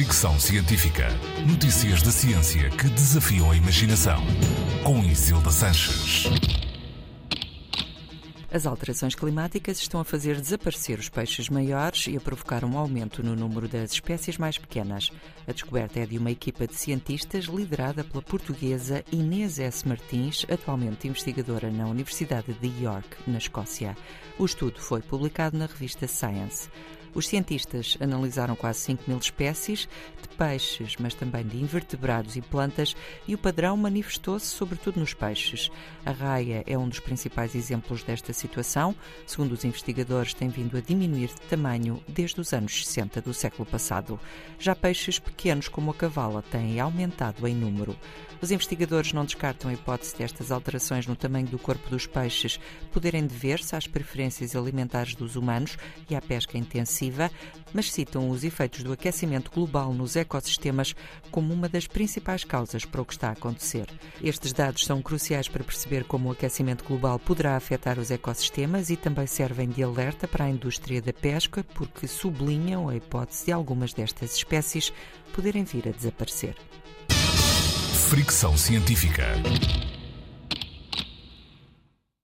Fricção Científica. Notícias da ciência que desafiam a imaginação. Com Isilda Sanches. As alterações climáticas estão a fazer desaparecer os peixes maiores e a provocar um aumento no número das espécies mais pequenas. A descoberta é de uma equipa de cientistas liderada pela portuguesa Inês S. Martins, atualmente investigadora na Universidade de York, na Escócia. O estudo foi publicado na revista Science. Os cientistas analisaram quase 5 mil espécies de peixes, mas também de invertebrados e plantas, e o padrão manifestou-se sobretudo nos peixes. A raia é um dos principais exemplos desta situação. Segundo os investigadores, tem vindo a diminuir de tamanho desde os anos 60 do século passado. Já peixes pequenos como a cavala têm aumentado em número. Os investigadores não descartam a hipótese destas alterações no tamanho do corpo dos peixes poderem dever-se às preferências alimentares dos humanos e à pesca intensiva, mas citam os efeitos do aquecimento global nos ecossistemas como uma das principais causas para o que está a acontecer. Estes dados são cruciais para perceber como o aquecimento global poderá afetar os ecossistemas e também servem de alerta para a indústria da pesca, porque sublinham a hipótese de algumas destas espécies poderem vir a desaparecer. Fricção Científica.